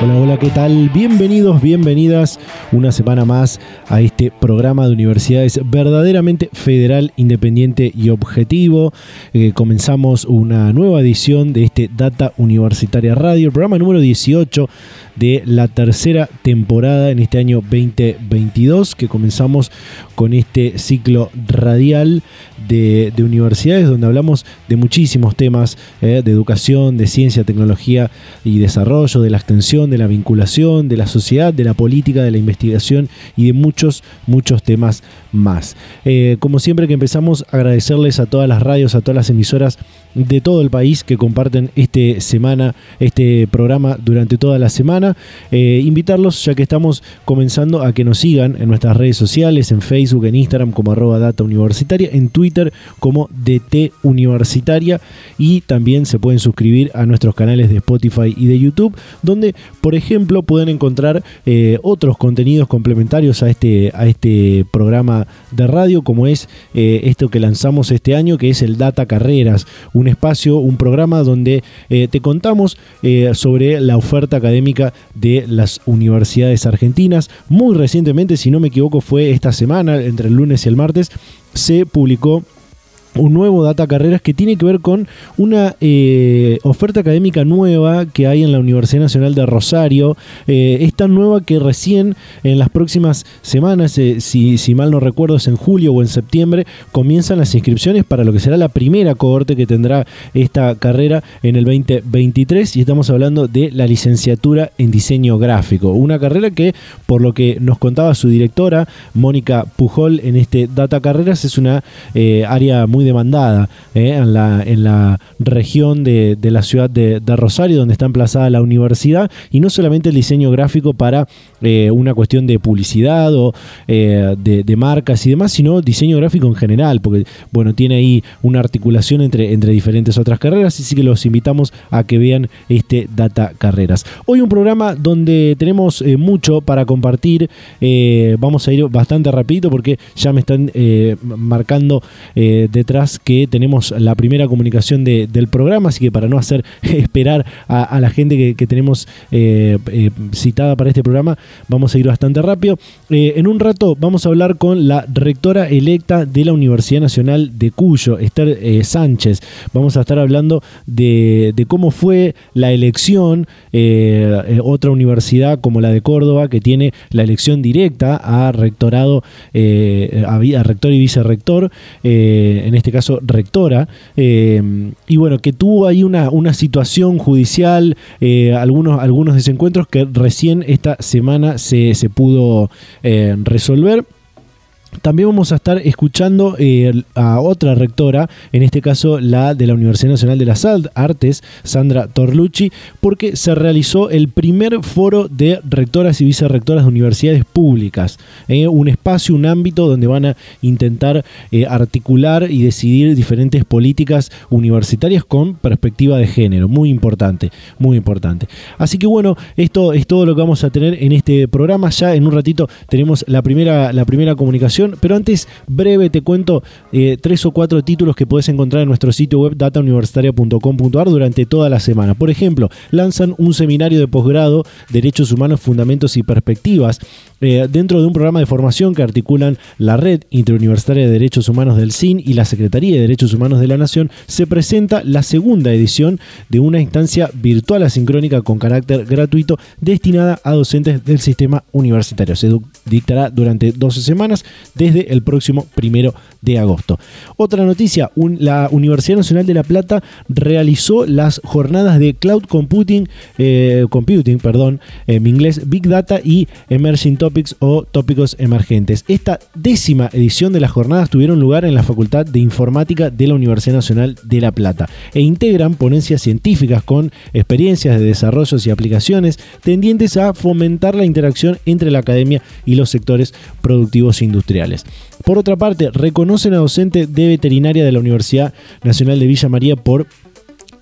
Hola, hola, ¿qué tal? Bienvenidos, bienvenidas una semana más a este programa de universidades verdaderamente federal, independiente y objetivo. Eh, comenzamos una nueva edición de este Data Universitaria Radio, el programa número 18 de la tercera temporada en este año 2022, que comenzamos con este ciclo radial de, universidades donde hablamos de muchísimos temas eh, de educación, de ciencia, tecnología y desarrollo, de la extensión, de la vinculación, de la sociedad, de la política, de la investigación y de muchos, muchos temas más. Eh, como siempre que empezamos, agradecerles a todas las radios, a todas las emisoras de todo el país que comparten este semana, este programa durante toda la semana. Eh, invitarlos, ya que estamos comenzando, a que nos sigan en nuestras redes sociales, en Facebook, en Instagram como arroba data en Twitter como DT Universitaria y también se pueden suscribir a nuestros canales de Spotify y de YouTube, donde, por ejemplo, pueden encontrar eh, otros contenidos complementarios a este, a este programa de radio, como es eh, esto que lanzamos este año, que es el Data Carreras, un espacio, un programa donde eh, te contamos eh, sobre la oferta académica de las universidades argentinas. Muy recientemente, si no me equivoco, fue esta semana, entre el lunes y el martes, se publicó un nuevo Data Carreras que tiene que ver con una eh, oferta académica nueva que hay en la Universidad Nacional de Rosario. Eh, esta nueva que recién en las próximas semanas, eh, si, si, mal no recuerdo es en julio o en septiembre, comienzan las inscripciones para lo que será la primera cohorte que tendrá esta carrera en el 2023 y estamos hablando de la licenciatura en diseño gráfico. Una carrera que, por lo que nos contaba su directora, Mónica Pujol, en este Data Carreras, es una área muy demandada eh, en, la, en la región de, la ciudad de, Rosario, donde está emplazada la universidad, y no solamente el diseño gráfico para eh, una cuestión de publicidad o eh, de, marcas y demás, sino diseño gráfico en general, porque bueno, tiene ahí una articulación entre, entre diferentes otras carreras, así que los invitamos a que vean este Data Carreras. Hoy un programa donde tenemos mucho para compartir, vamos a ir bastante rapidito porque ya me están marcando detrás que tenemos la primera comunicación del programa, así que para no hacer esperar a, la gente que, tenemos eh, eh, citada para este programa, vamos a ir bastante rápido. Eh, en un rato vamos a hablar con la rectora electa de la Universidad Nacional de Cuyo, Esther Sánchez. Vamos a estar hablando de, cómo fue la elección, otra universidad como la de Córdoba, que tiene la elección directa a rectorado, a, rector y vicerrector, en este caso rectora, eh, y bueno, que tuvo ahí una, una situación judicial, eh, algunos, algunos desencuentros que recién esta semana se, se pudo eh, resolver. También vamos a estar escuchando eh, a otra rectora, en este caso la de la Universidad Nacional de las Artes, Sandra Torlucci, porque se realizó el primer foro de rectoras y vicerrectoras de universidades públicas. Eh, un espacio, un ámbito donde van a intentar eh, articular y decidir diferentes políticas universitarias con perspectiva de género. Muy importante, muy importante. Así que bueno, esto es todo lo que vamos a tener en este programa. Ya en un ratito tenemos la primera, la primera comunicación pero antes, breve, te cuento eh, tres o cuatro títulos que puedes encontrar en nuestro sitio web datauniversitaria.com.ar durante toda la semana. Por ejemplo, lanzan un seminario de posgrado, Derechos Humanos, Fundamentos y Perspectivas, eh, dentro de un programa de formación que articulan la Red Interuniversitaria de Derechos Humanos del CIN y la Secretaría de Derechos Humanos de la Nación, se presenta la segunda edición de una instancia virtual asincrónica con carácter gratuito destinada a docentes del sistema universitario. Se dictará durante 12 semanas desde el próximo primero de agosto. Otra noticia, la Universidad Nacional de La Plata realizó las jornadas de Cloud Computing, eh, Computing, perdón, en inglés, Big Data y Emerging Topics o tópicos emergentes. Esta décima edición de las jornadas tuvieron lugar en la Facultad de Informática de la Universidad Nacional de La Plata e integran ponencias científicas con experiencias de desarrollos y aplicaciones tendientes a fomentar la interacción entre la academia y los sectores productivos e Por otra parte, reconocen a docente de veterinaria de la Universidad Nacional de Villa María por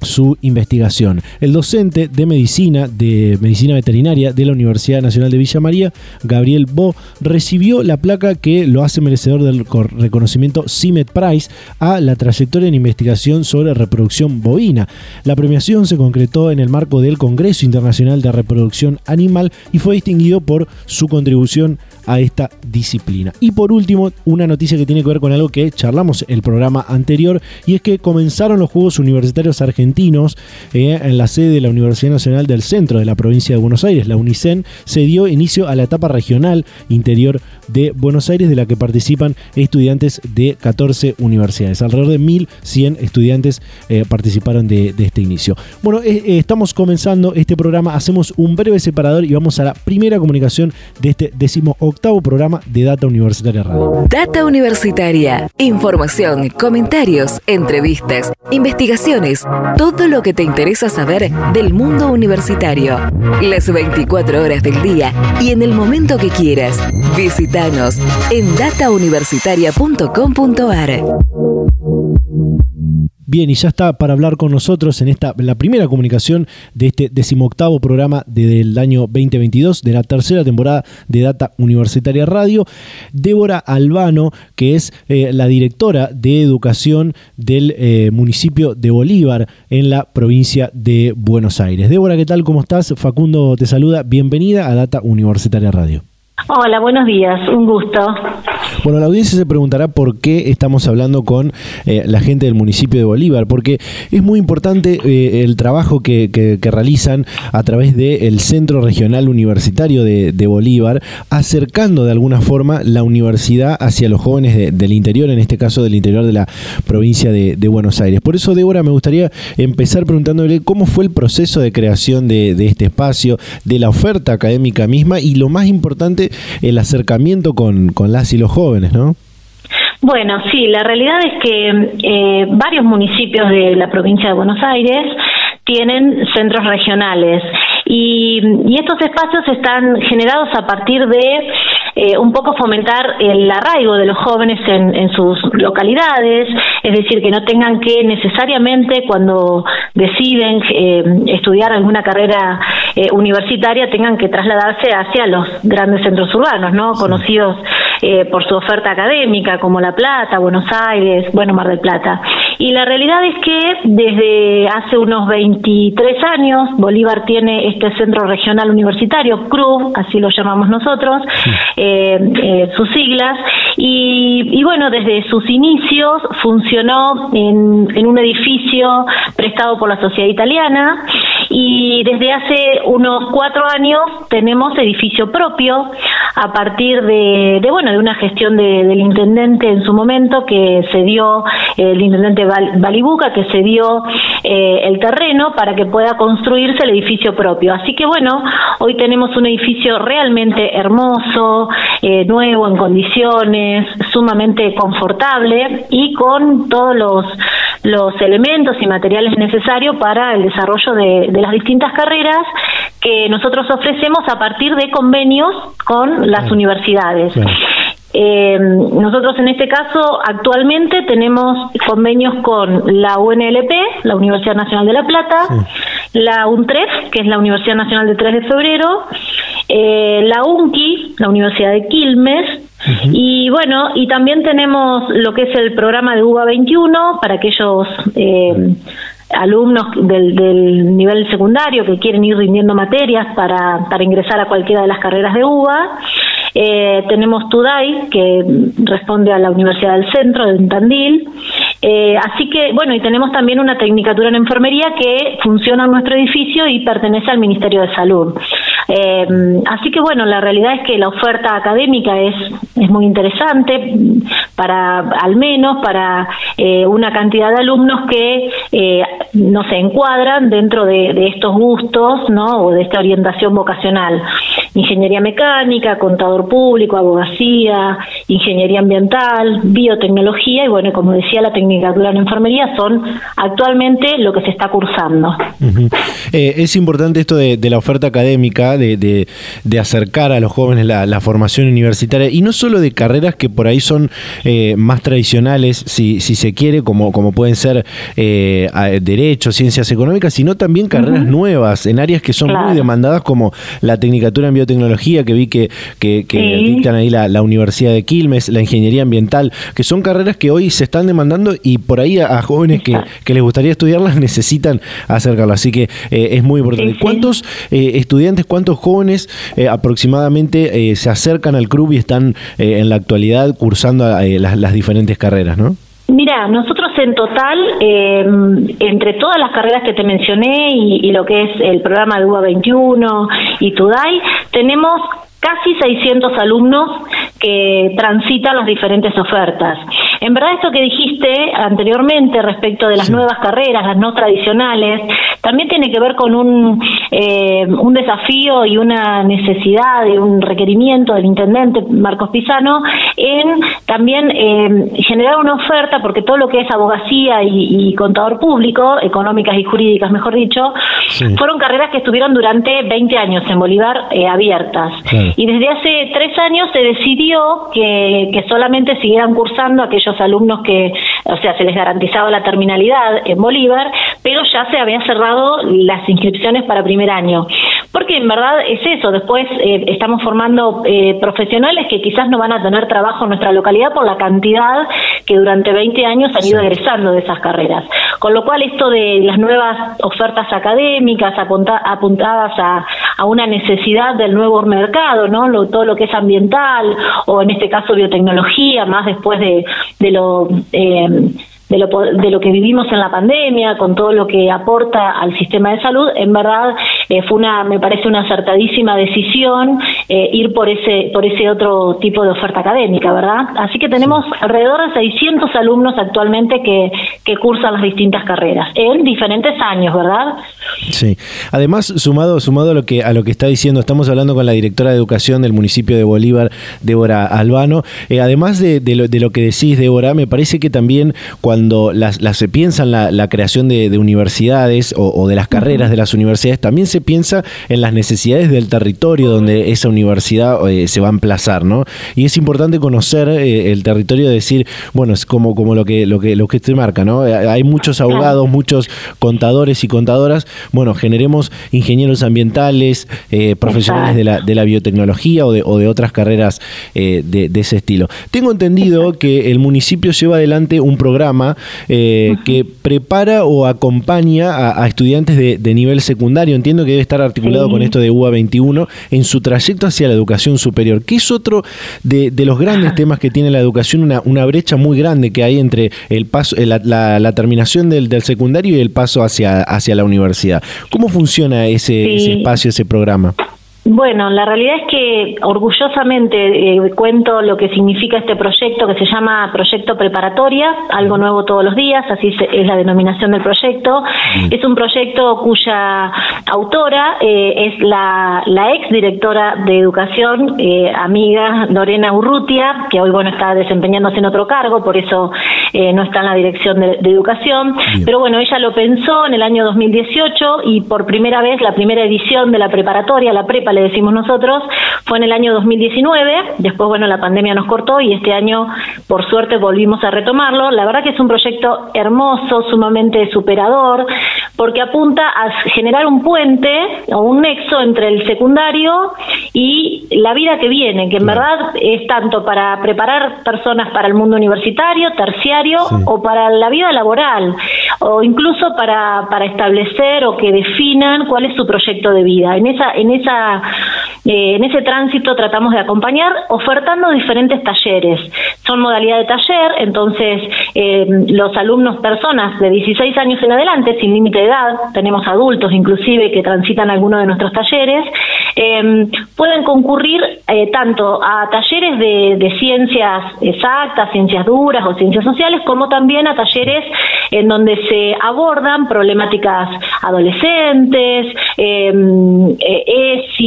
su investigación. El docente de medicina, de medicina veterinaria de la Universidad Nacional de Villa María, Gabriel Bo, recibió la placa que lo hace merecedor del reconocimiento CIMET Prize a la trayectoria en investigación sobre reproducción bovina. La premiación se concretó en el marco del Congreso Internacional de Reproducción Animal y fue distinguido por su contribución a esta disciplina. Y por último, una noticia que tiene que ver con algo que charlamos el programa anterior y es que comenzaron los Juegos Universitarios Argentinos eh, en la sede de la Universidad Nacional del Centro de la provincia de Buenos Aires, la UNICEN, se dio inicio a la etapa regional interior de Buenos Aires de la que participan estudiantes de 14 universidades. Alrededor de 1.100 estudiantes eh, participaron de, este inicio. Bueno, eh, estamos comenzando este programa, hacemos un breve separador y vamos a la primera comunicación de este décimo octavo programa de Data Universitaria Radio. Data Universitaria. Información, comentarios, entrevistas, investigaciones, todo lo que te interesa saber del mundo universitario. Las 24 horas del día y en el momento que quieras. Visítanos en datauniversitaria.com.ar. Bien, y ya está para hablar con nosotros en esta la primera comunicación de este decimoctavo programa del año 2022, de la tercera temporada de Data Universitaria Radio, Débora Albano, que es eh, la directora de educación del eh, municipio de Bolívar en la provincia de Buenos Aires. Débora, ¿qué tal? ¿Cómo estás? Facundo te saluda. Bienvenida a Data Universitaria Radio. Hola, buenos días, un gusto. Bueno, la audiencia se preguntará por qué estamos hablando con eh, la gente del municipio de Bolívar, porque es muy importante eh, el trabajo que, realizan a través del Centro Regional Universitario de, Bolívar, acercando de alguna forma la universidad hacia los jóvenes del interior, en este caso del interior de la provincia de, Buenos Aires. Por eso, Débora, me gustaría empezar preguntándole cómo fue el proceso de creación de este espacio, de la oferta académica misma y lo más importante, el acercamiento con, con las y los jóvenes, ¿no? Bueno, sí, la realidad es que eh, varios municipios de la provincia de Buenos Aires tienen centros regionales y, estos espacios están generados a partir de eh, un poco fomentar el arraigo de los jóvenes en, sus localidades, es decir, que no tengan que necesariamente cuando deciden eh, estudiar alguna carrera eh, universitaria tengan que trasladarse hacia los grandes centros urbanos, ¿no? Conocidos por su oferta académica, como La Plata, Buenos Aires, bueno, Mar del Plata. Y la realidad es que desde hace unos 23 años Bolívar tiene este centro regional universitario, CRU, así lo llamamos nosotros, eh, eh, sus siglas, y, bueno, desde sus inicios funcionó en, en un edificio prestado por la sociedad italiana. Y desde hace unos cuatro años tenemos edificio propio a partir de, bueno de una gestión del intendente en su momento que se dio el intendente Balibuca que se dio eh, el terreno para que pueda construirse el edificio propio. Así que bueno hoy tenemos un edificio realmente hermoso eh, nuevo en condiciones sumamente confortable y con todos los los elementos y materiales necesarios para el desarrollo de, las distintas carreras que nosotros ofrecemos a partir de convenios con las universidades. Eh, nosotros en este caso actualmente tenemos convenios con la UNLP, la Universidad Nacional de La Plata, la UNTREF, que es la Universidad Nacional de 3 de Febrero, eh, la UNCI, la Universidad de Quilmes, y bueno, y también tenemos lo que es el programa de UBA 21 para aquellos eh, alumnos del, nivel secundario que quieren ir rindiendo materias para, para ingresar a cualquiera de las carreras de UBA. Eh, tenemos TUDAI, que responde a la Universidad del Centro, de Tandil. Eh, así que, bueno, y tenemos también una tecnicatura en enfermería que funciona en nuestro edificio y pertenece al Ministerio de Salud. Eh, así que bueno, la realidad es que la oferta académica es, es muy interesante para, al menos para eh, una cantidad de alumnos que eh, no se encuadran dentro de, estos gustos, ¿no? O de esta orientación vocacional. Ingeniería mecánica, contador público, abogacía, ingeniería ambiental, biotecnología y bueno, como decía, la tecnicatura en enfermería son actualmente lo que se está cursando. Eh, es importante esto de, la oferta académica, de, acercar a los jóvenes la, formación universitaria. Y no solo de carreras que por ahí son eh, más tradicionales, si, si, se quiere, como, como pueden ser eh, Derecho, Ciencias Económicas, sino también carreras nuevas en áreas que son muy demandadas como la Tecnicatura en Biotecnología, que vi que, que, dictan ahí la, Universidad de Quilmes, la Ingeniería Ambiental, que son carreras que hoy se están demandando y por ahí a, jóvenes que, que, les gustaría estudiarlas necesitan acercarlas. Así que eh, es muy importante. ¿Cuántos eh, estudiantes, cuántos jóvenes eh, aproximadamente se acercan al club y están en la actualidad cursando las, diferentes carreras, no? Mira, nosotros en total, entre todas las carreras que te mencioné y, lo que es el programa de UA 21 y TUDAI, tenemos casi 600 alumnos que transitan las diferentes ofertas. En verdad, esto que dijiste anteriormente respecto de las nuevas carreras, las no tradicionales, también tiene que ver con un, eh, un desafío y una necesidad y un requerimiento del intendente Marcos Pisano en también eh, generar una oferta, porque todo lo que es abogacía y, contador público, económicas y jurídicas, mejor dicho, fueron carreras que estuvieron durante 20 años en Bolívar eh, abiertas. Y desde hace tres años se decidió que, que solamente siguieran cursando aquellos alumnos que, o sea, se les garantizaba la terminalidad en Bolívar, pero ya se habían cerrado las inscripciones para primer año. Porque en verdad es eso, después eh, estamos formando eh, profesionales que quizás no van a tener trabajo en nuestra localidad por la cantidad que durante 20 años han ido egresando de esas carreras. Con lo cual esto de las nuevas ofertas académicas apuntadas a, a una necesidad del nuevo mercado, ¿no? todo lo que es ambiental o en este caso biotecnología, más después de, de lo... Eh, de lo, de lo que vivimos en la pandemia, con todo lo que aporta al sistema de salud, en verdad eh, fue una, me parece una acertadísima decisión eh, ir por ese, por ese otro tipo de oferta académica, ¿verdad? Así que tenemos alrededor de 600 alumnos actualmente que, que cursan las distintas carreras, en diferentes años, ¿verdad? Sí. Además, sumado, sumado a lo que a lo que está diciendo, estamos hablando con la directora de educación del municipio de Bolívar, Débora Albano. Eh, además de, de, lo, de, lo, que decís, Débora, me parece que también cuando cuando las, se piensa en la, creación de, universidades o, de las carreras de las universidades, también se piensa en las necesidades del territorio donde esa universidad eh, se va a emplazar, ¿no? Y es importante conocer eh, el territorio, decir, bueno, es como, como lo que lo que lo que te marca, ¿no? Eh, hay muchos abogados, muchos contadores y contadoras, bueno, generemos ingenieros ambientales, profesionales de la, de la biotecnología o de, o de otras carreras de, de ese estilo. Tengo entendido que el municipio lleva adelante un programa eh, que prepara o acompaña a, estudiantes de, nivel secundario. Entiendo que debe estar articulado con esto de UA 21 en su trayecto hacia la educación superior, que es otro de, los grandes temas que tiene la educación, una, una, brecha muy grande que hay entre el paso, eh, la, terminación del, secundario y el paso hacia, hacia la universidad. ¿Cómo funciona ese espacio, ese programa? Bueno, la realidad es que orgullosamente eh, cuento lo que significa este proyecto que se llama Proyecto Preparatoria, algo nuevo todos los días, así es la denominación del proyecto. Es un proyecto cuya autora eh, es la, ex directora de Educación, eh, amiga Lorena Urrutia, que hoy bueno está desempeñándose en otro cargo, por eso no está en la dirección de, de Educación. Pero bueno, ella lo pensó en el año 2018 y por primera vez la primera edición de la preparatoria, la prepa, le decimos nosotros, fue en el año 2019, después, bueno, la pandemia nos cortó y este año, por suerte, volvimos a retomarlo. La verdad que es un proyecto hermoso, sumamente superador, porque apunta a generar un puente o un nexo entre el secundario y la vida que viene, que en verdad es tanto para preparar personas para el mundo universitario, terciario o para la vida laboral, o incluso para, para establecer o que definan cuál es su proyecto de vida. En esa, en esa eh, en ese tránsito tratamos de acompañar ofertando diferentes talleres. Son modalidad de taller, entonces eh, los alumnos, personas de 16 años en adelante, sin límite de edad, tenemos adultos inclusive que transitan alguno de nuestros talleres, em, pueden concurrir eh, tanto a talleres de, de, ciencias exactas, ciencias duras o ciencias sociales, como también a talleres en donde se abordan problemáticas adolescentes, eh,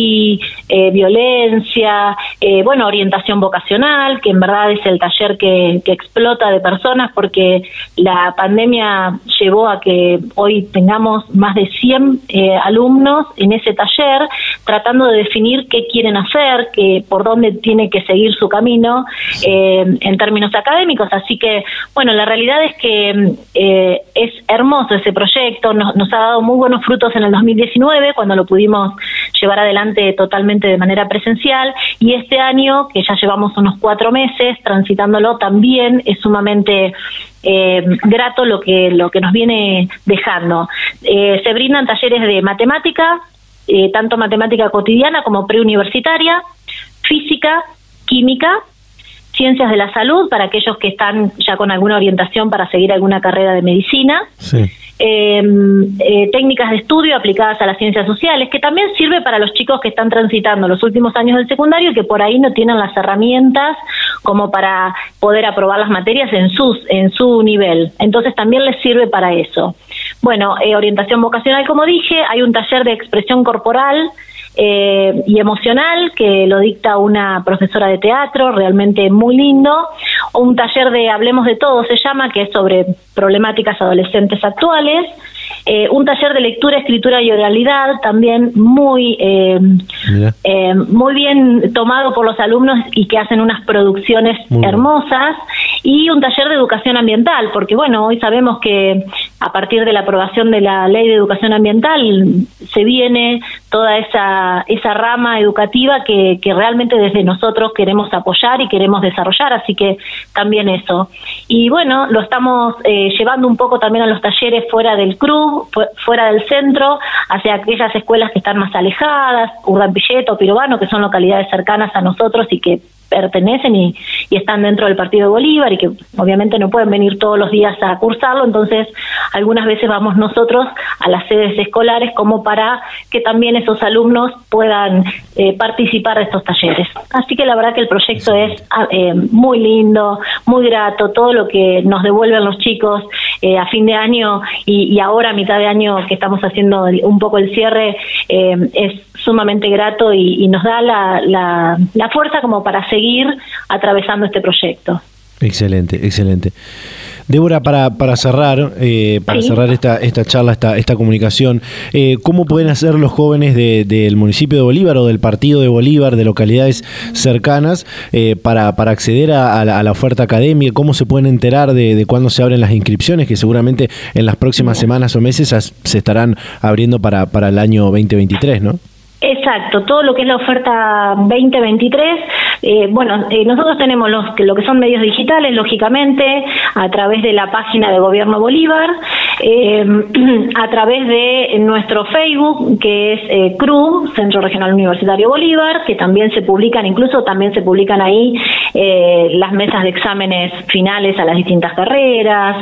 ESI, eh, violencia, eh, bueno, orientación vocacional, que en verdad es el taller que, que explota de personas porque la pandemia llevó a que hoy tengamos más de 100 eh, alumnos en ese taller tratando de definir qué quieren hacer, que por dónde tiene que seguir su camino en términos académicos. Así que, bueno, la realidad es que es hermoso ese proyecto, nos, nos ha dado muy buenos frutos en el 2019 cuando lo pudimos llevar adelante totalmente de manera presencial y este año, que ya llevamos unos cuatro meses transitándolo, también es sumamente eh, grato lo que lo que nos viene dejando. Eh, se brindan talleres de matemática, eh, tanto matemática cotidiana como preuniversitaria, física, química, ciencias de la salud para aquellos que están ya con alguna orientación para seguir alguna carrera de medicina. Sí. Eh, eh, técnicas de estudio aplicadas a las ciencias sociales, que también sirve para los chicos que están transitando los últimos años del secundario y que por ahí no tienen las herramientas como para poder aprobar las materias en sus en su nivel. Entonces también les sirve para eso. Bueno, eh, orientación vocacional, como dije, hay un taller de expresión corporal eh, y emocional que lo dicta una profesora de teatro, realmente muy lindo. Un taller de Hablemos de Todo se llama, que es sobre problemáticas adolescentes actuales. Eh, un taller de lectura, escritura y oralidad también muy eh, eh, muy bien tomado por los alumnos y que hacen unas producciones Muy bien. hermosas y un taller de educación ambiental porque bueno hoy sabemos que a partir de la aprobación de la ley de educación ambiental se viene toda esa esa rama educativa que, que realmente desde nosotros queremos apoyar y queremos desarrollar así que también eso y bueno lo estamos eh, llevando un poco también a los talleres fuera del club fu- fuera del centro hacia aquellas escuelas que están más alejadas Urdampilleto Pirobano que son localidades cercanas a nosotros y que pertenecen y, y están dentro del partido de Bolívar y que obviamente no pueden venir todos los días a cursarlo, entonces algunas veces vamos nosotros a las sedes escolares como para que también esos alumnos puedan eh, participar de estos talleres. Así que la verdad que el proyecto es ah, eh, muy lindo, muy grato, todo lo que nos devuelven los chicos eh, a fin de año y, y ahora a mitad de año que estamos haciendo un poco el cierre es sumamente grato y, y nos da la, la, la fuerza como para seguir atravesando este proyecto. Excelente, excelente. Débora, para, para cerrar, eh, para Sí. cerrar esta, esta charla, esta, esta comunicación, eh, ¿cómo pueden hacer los jóvenes de- del municipio de Bolívar o del partido de Bolívar, de localidades cercanas, eh, para, para acceder a, a la, a la oferta académica? ¿Cómo se pueden enterar de, de cuándo se abren las inscripciones? Que seguramente en las próximas semanas o meses se estarán abriendo para, para el año 2023, ¿no? Exacto, todo lo que es la oferta 2023, eh, bueno, eh, nosotros tenemos los, lo que son medios digitales, lógicamente, a través de la página de Gobierno Bolívar, eh, a través de nuestro Facebook, que es eh, CRU, Centro Regional Universitario Bolívar, que también se publican, incluso también se publican ahí las mesas de exámenes finales a las distintas carreras,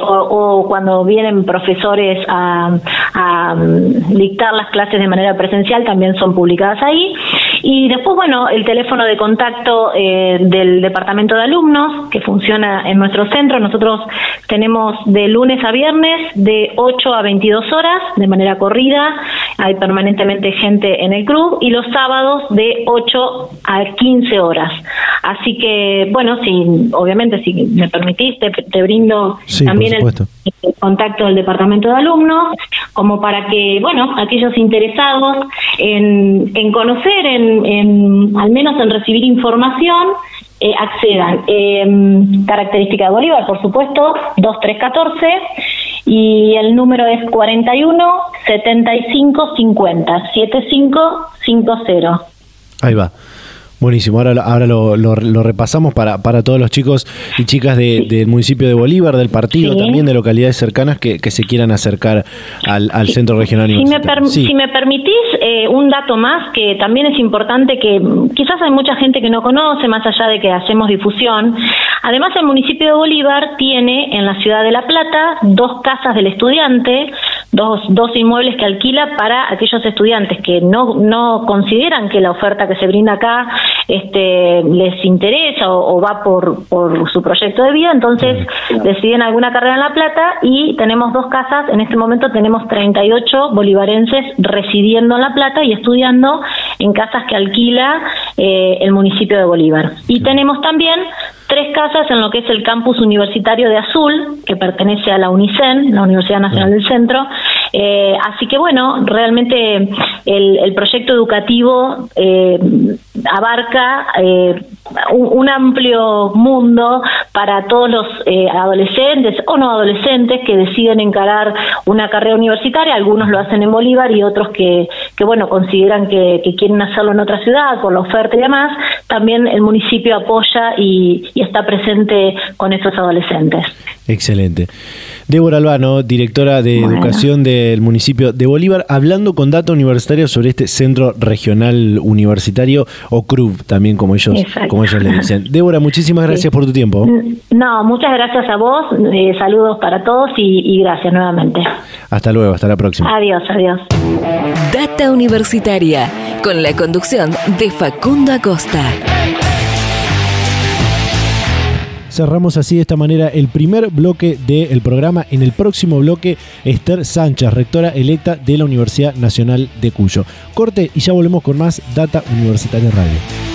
o, o cuando vienen profesores a, a, mm, dictar las clases de manera presencial, también son publicadas ahí. Y después, bueno, el teléfono de contacto eh, del departamento de alumnos que funciona en nuestro centro. Nosotros tenemos de lunes a viernes de 8 a 22 horas de manera corrida. Hay permanentemente gente en el club y los sábados de 8 a 15 horas. Así que, bueno, si obviamente si me permitís, te, te brindo Sí, también el contacto del departamento de alumnos, como para que, bueno, aquellos interesados en, en conocer, en, en- al menos en recibir información, eh, accedan. Eh, característica de Bolívar, por supuesto, 2314 y el número es 41 75 50 7550. Ahí va. Buenísimo, ahora, lo- ahora lo, lo- lo repasamos para, para todos los chicos y chicas de- del municipio de Bolívar, del partido, Sí. también de localidades cercanas que, que se quieran acercar al, al centro regional Si me, per- Sí. si me permitís eh, un dato más que también es importante que quizás hay mucha gente que no conoce, más allá de que hacemos difusión. Además, el municipio de Bolívar tiene en la ciudad de La Plata dos casas del estudiante dos, dos inmuebles que alquila para aquellos estudiantes que no, no consideran que la oferta que se brinda acá este, les interesa o, va por, por su proyecto de vida, entonces deciden alguna carrera en La Plata y tenemos dos casas, en este momento tenemos 38 bolivarenses residiendo en La Plata y estudiando en casas que alquila eh, el municipio de Bolívar. Y tenemos también tres casas en lo que es el campus universitario de Azul, que pertenece a la UNICEN, la Universidad Nacional del Centro. Eh, así que bueno, realmente el, proyecto educativo eh, abarca eh, un, amplio mundo para todos los adolescentes o no adolescentes que deciden encarar una carrera universitaria. Algunos lo hacen en Bolívar y otros que, que bueno, consideran que, que quieren hacerlo en otra ciudad por la oferta y demás. También el municipio apoya y, y está presente con esos adolescentes. Excelente. Débora Albano, directora de Educación del municipio de Bolívar, hablando con Data Universitaria sobre este Centro Regional Universitario, o CRUB, también como ellos, como ellos le dicen. Débora, muchísimas gracias por tu tiempo. No, muchas gracias a vos, eh, saludos para todos y gracias nuevamente. Hasta luego, hasta la próxima. Adiós, adiós. Data Universitaria, con la conducción de Facundo Acosta. Cerramos así de esta manera el primer bloque del programa. En el próximo bloque, Esther Sánchez, rectora electa de la Universidad Nacional de Cuyo. Corte y ya volvemos con más Data Universitaria Radio.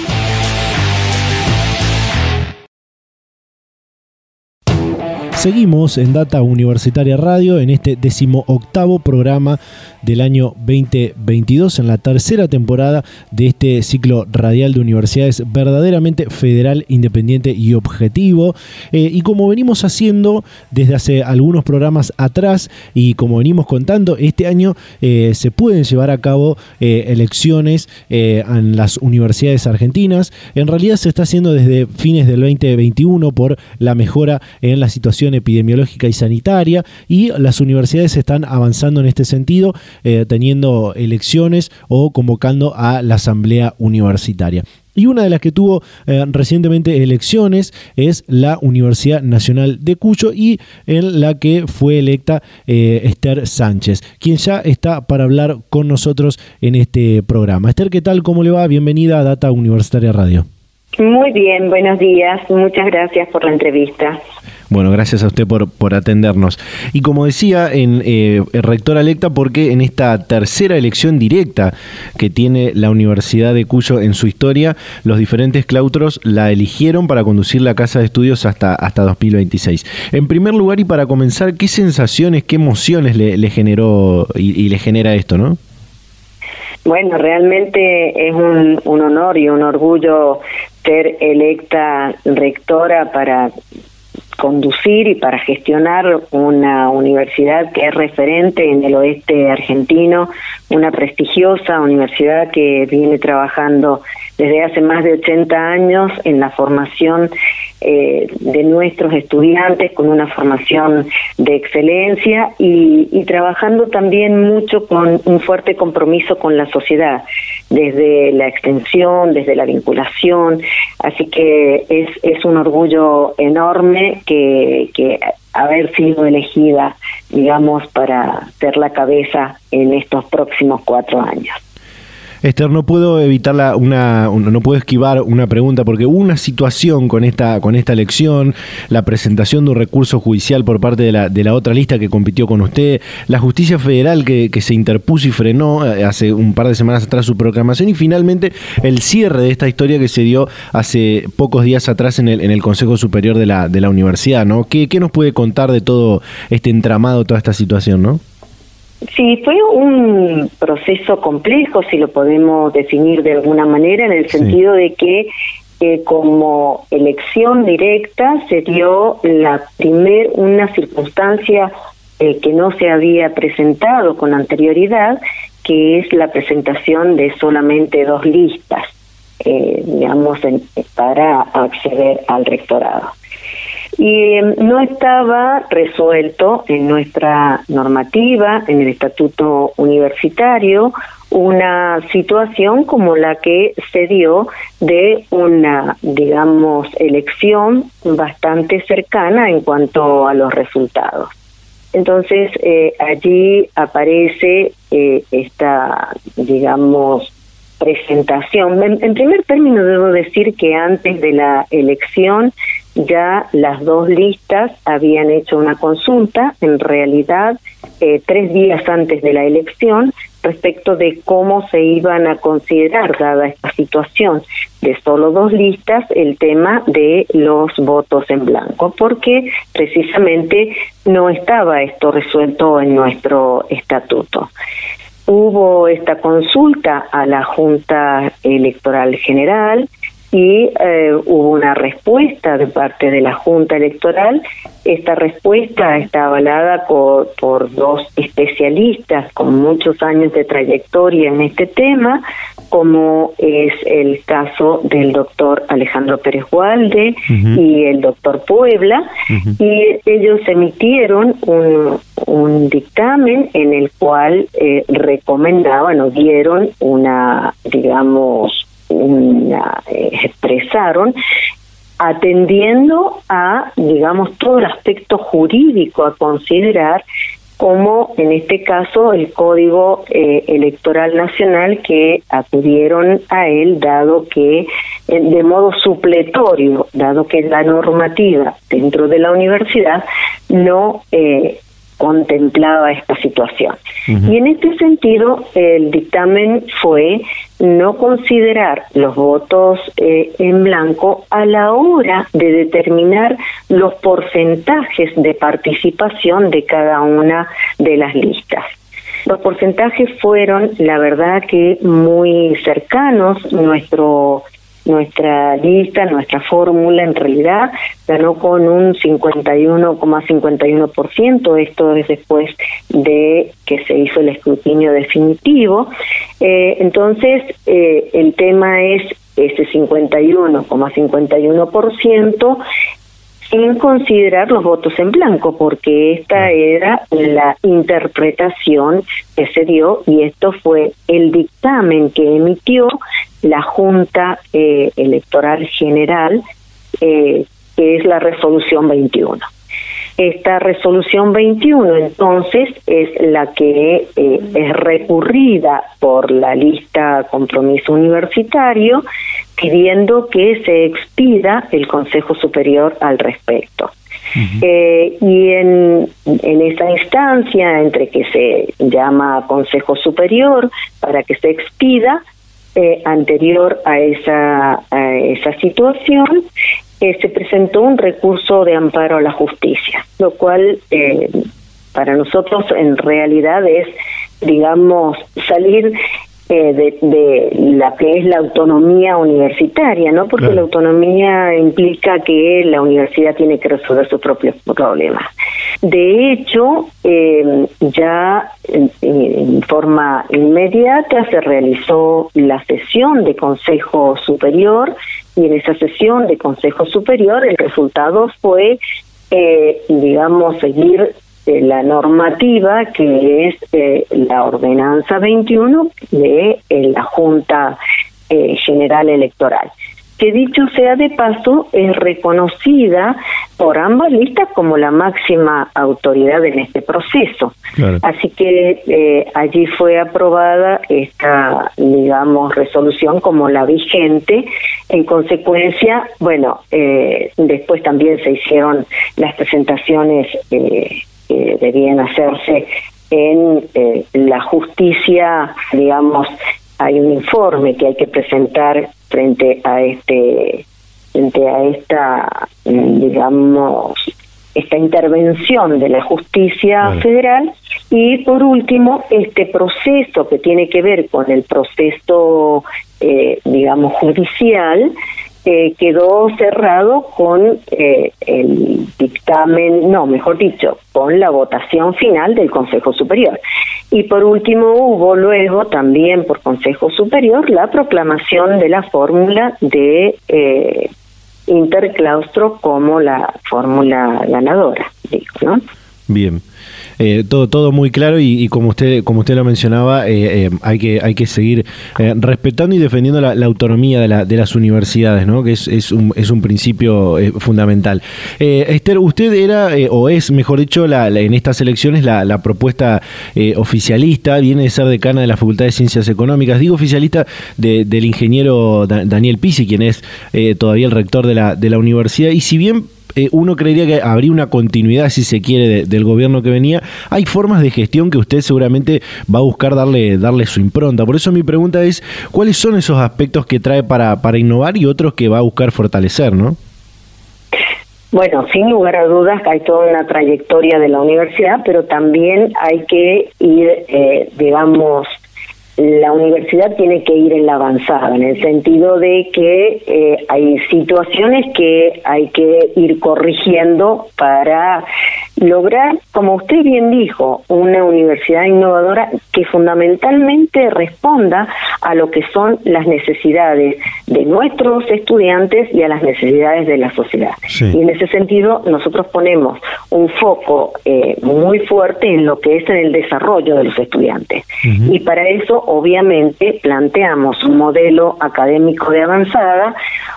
Seguimos en Data Universitaria Radio en este decimoctavo programa del año 2022, en la tercera temporada de este ciclo radial de universidades verdaderamente federal, independiente y objetivo. Eh, y como venimos haciendo desde hace algunos programas atrás y como venimos contando, este año eh, se pueden llevar a cabo eh, elecciones en las universidades argentinas. En realidad se está haciendo desde fines del 2021 por la mejora en la situación epidemiológica y sanitaria y las universidades están avanzando en este sentido, eh, teniendo elecciones o convocando a la asamblea universitaria. Y una de las que tuvo eh, recientemente elecciones es la Universidad Nacional de Cuyo y en la que fue electa eh, Esther Sánchez, quien ya está para hablar con nosotros en este programa. Esther, ¿qué tal? ¿Cómo le va? Bienvenida a Data Universitaria Radio. Muy bien, buenos días. Muchas gracias por la entrevista. Bueno, gracias a usted por, por atendernos. Y como decía, en eh, rectora electa, porque en esta tercera elección directa que tiene la Universidad de Cuyo en su historia, los diferentes claustros la eligieron para conducir la casa de estudios hasta, hasta 2026. En primer lugar, y para comenzar, ¿qué sensaciones, qué emociones le, generó y, le genera esto, no? Bueno, realmente es un, un honor y un orgullo ser electa rectora para conducir y para gestionar una universidad que es referente en el oeste argentino, una prestigiosa universidad que viene trabajando desde hace más de 80 años en la formación eh, de nuestros estudiantes con una formación de excelencia y, y, trabajando también mucho con un fuerte compromiso con la sociedad, desde la extensión, desde la vinculación. Así que es, es un orgullo enorme que, que haber sido elegida, digamos, para ser la cabeza en estos próximos cuatro años. Esther, no puedo evitar una, no puedo esquivar una pregunta porque hubo una situación con esta, con esta elección, la presentación de un recurso judicial por parte de la, de la otra lista que compitió con usted, la justicia federal que, que se interpuso y frenó eh, hace un par de semanas atrás su proclamación y finalmente el cierre de esta historia que se dio hace pocos días atrás en el, en el Consejo Superior de la, de la Universidad, ¿no? ¿Qué, ¿Qué nos puede contar de todo este entramado, toda esta situación, no? Sí, fue un proceso complejo, si lo podemos definir de alguna manera, en el sentido de que eh, como elección directa se dio la primer una circunstancia eh, que no se había presentado con anterioridad, que es la presentación de solamente dos listas, eh, digamos, para acceder al rectorado y em, no estaba resuelto en nuestra normativa, en el estatuto universitario, una situación como la que se dio de una, digamos, elección bastante cercana en cuanto a los resultados. Entonces allí aparece esta, digamos, presentación. En, primer término debo decir que antes de la elección ya las dos listas habían hecho una consulta, en realidad eh, tres días antes de la elección, respecto de cómo se iban a considerar, dada esta situación. De solo dos listas, el tema de los votos en blanco, porque precisamente no estaba esto resuelto en nuestro estatuto. Hubo esta consulta a la Junta Electoral General y eh, hubo una respuesta de parte de la Junta Electoral. Esta respuesta está avalada por, por, dos especialistas con muchos años de trayectoria en este tema, como es el caso del doctor Alejandro Pérez Gualde y el doctor Puebla, y ellos emitieron un, un dictamen en el cual eh, recomendaban o dieron una, digamos, eh, expresaron atendiendo a, digamos, todo el aspecto jurídico a considerar como en este caso el Código eh, Electoral Nacional que acudieron a él, dado que eh, de modo supletorio, dado que la normativa dentro de la universidad no contemplaba esta situación. Y en este sentido, el dictamen fue no considerar los votos eh, en blanco a la hora de determinar los porcentajes de participación de cada una de las listas. Los porcentajes fueron, la verdad, que muy cercanos. Nuestro nuestra lista, nuestra fórmula en realidad ganó con un 51,51%, esto es después de que se hizo el escrutinio definitivo. Eh, entonces, eh, el tema es ese 51,51% sin considerar los votos en blanco, porque esta era la interpretación que se dio y esto fue el dictamen que emitió la Junta eh, Electoral General, eh, que es la resolución 21. Esta resolución 21 entonces es la que eh, es recurrida por la lista compromiso universitario pidiendo que se expida el Consejo Superior al respecto. y en, en esa instancia entre que se llama Consejo Superior para que se expida, eh, anterior a esa, a esa situación, eh, se presentó un recurso de amparo a la justicia, lo cual eh, para nosotros en realidad es, digamos, salir eh, de, de, la que es la autonomía universitaria, ¿no? Porque la autonomía implica que la universidad tiene que resolver sus propios problemas. De hecho, eh, ya en, forma inmediata se realizó la sesión de Consejo Superior y en esa sesión de Consejo Superior el resultado fue, eh, digamos, seguir la normativa que es eh, la ordenanza 21 de eh, la Junta eh, General Electoral que dicho sea de paso es reconocida por ambas listas como la máxima autoridad en este proceso. Así que allí fue aprobada esta, digamos, resolución como la vigente. En consecuencia, bueno, después también se hicieron las presentaciones que debían hacerse en eh, la justicia, digamos, hay un informe que hay que presentar frente a este frente a esta digamos esta intervención de la justicia federal. Y por último este proceso que tiene que ver con el proceso eh, digamos judicial eh, quedó cerrado con eh, el dictamen, no, mejor dicho, con la votación final del Consejo Superior. Y por último hubo luego también por Consejo Superior la proclamación de la fórmula de eh, interclaustro como la fórmula ganadora, ¿no? Bien. Eh, todo, todo muy claro y, como usted, como usted lo mencionaba, eh, hay que, hay que seguir respetando y defendiendo la, autonomía de, la, de, las universidades, ¿no? Que es, es, un, es un principio fundamental. Esther, usted era, o es, mejor dicho, la, en estas elecciones la, la propuesta oficialista, viene de ser decana de la Facultad de Ciencias Económicas, digo oficialista del ingeniero Daniel Pisi, quien es todavía el rector de la, de la universidad, y si bien eh, uno creería que habría una continuidad, si se quiere, del gobierno que venía. Hay formas de gestión que usted seguramente va a buscar darle, darle su impronta. Por eso mi pregunta es, ¿cuáles son esos aspectos que trae para, para innovar y otros que va a buscar fortalecer, no? Bueno, sin lugar a dudas hay toda una trayectoria de la universidad, pero también hay que ir, eh, digamos, la universidad tiene que ir en la avanzada, en el sentido de que eh, hay situaciones que hay que ir corrigiendo para lograr, como usted bien dijo, una universidad innovadora que fundamentalmente responda a lo que son las necesidades de nuestros estudiantes y a las necesidades de la sociedad. Y en ese sentido, nosotros ponemos un foco eh, muy fuerte en lo que es en el desarrollo de los estudiantes. Y para eso, obviamente, planteamos un modelo académico de avanzada,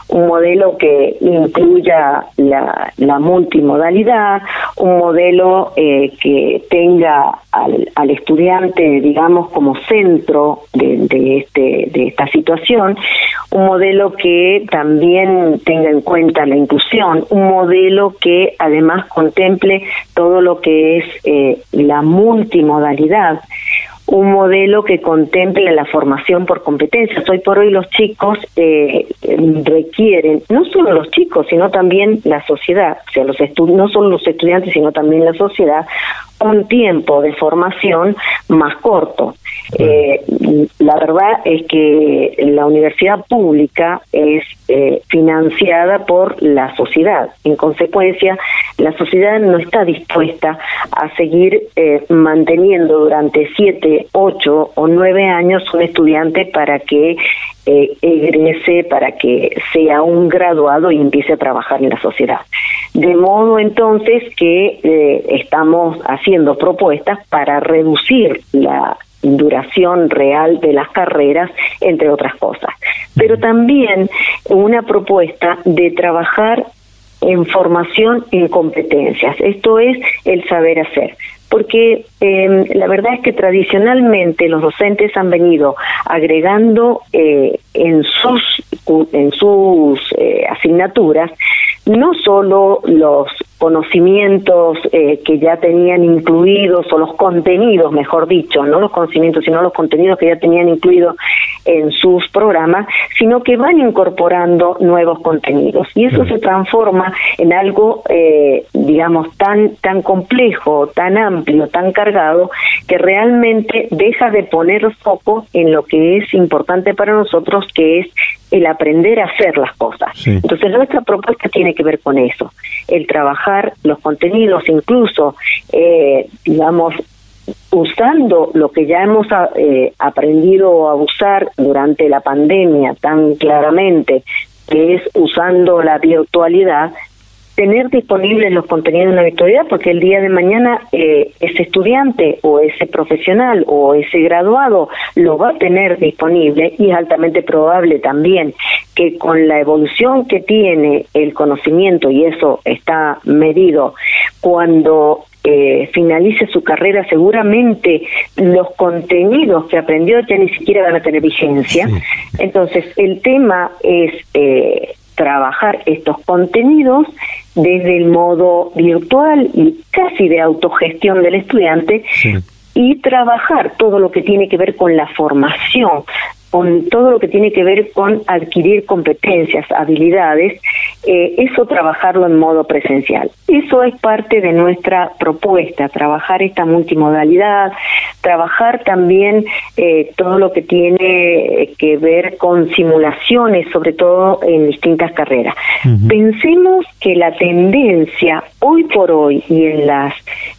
un modelo que incluya la, la multimodalidad, un modelo eh, que tenga al, al, estudiante, digamos, como centro de, de, este, de esta situación, un modelo que también tenga en cuenta la inclusión, un modelo que además contemple todo lo que es eh, la multimodalidad un modelo que contemple la formación por competencias. Hoy por hoy los chicos eh, requieren, no solo los chicos, sino también la sociedad, o sea, los no solo los estudiantes, sino también la sociedad, un tiempo de formación más corto. Eh, la verdad es que la universidad pública es eh, financiada por la sociedad. En consecuencia, la sociedad no está dispuesta a seguir eh, manteniendo durante siete, ocho o nueve años un estudiante para que egrese, para que sea un graduado y empiece a trabajar en la sociedad. De modo entonces que estamos haciendo propuestas para reducir la duración real de las carreras, entre otras cosas. Pero también una propuesta de trabajar en formación en competencias, esto es el saber hacer porque em, la verdad es que tradicionalmente los docentes han venido agregando eh, en sus en sus eh, asignaturas no solo los conocimientos eh, que ya tenían incluidos, o los contenidos, mejor dicho, no los conocimientos, sino los contenidos que ya tenían incluidos en sus programas, sino que van incorporando nuevos contenidos. Y eso se transforma en algo, eh, digamos, tan, tan complejo, tan amplio, tan cargado, que realmente deja de poner foco en lo que es importante para nosotros, que es el aprender a hacer las cosas. Entonces nuestra propuesta tiene que ver con eso, el trabajar los contenidos, incluso, eh, digamos, usando lo que ya hemos eh, aprendido a usar durante la pandemia tan claramente, que es usando la virtualidad, tener disponibles los contenidos de la virtualidad, porque el día de mañana eh, ese estudiante o ese profesional o ese graduado lo va a tener disponible y es altamente probable también que con la evolución que tiene el conocimiento, y eso está medido, cuando eh, finalice su carrera, seguramente los contenidos que aprendió ya ni siquiera van a tener vigencia. Entonces, el tema es eh, trabajar estos contenidos desde el modo virtual y casi de autogestión del estudiante y trabajar todo lo que tiene que ver con la formación, con todo lo que tiene que ver con adquirir competencias, habilidades, eh, eso trabajarlo en modo presencial. Eso es parte de nuestra propuesta, trabajar esta multimodalidad, trabajar también eh, todo lo que tiene que ver con simulaciones, sobre todo en distintas carreras. Pensemos que la tendencia hoy por hoy y en las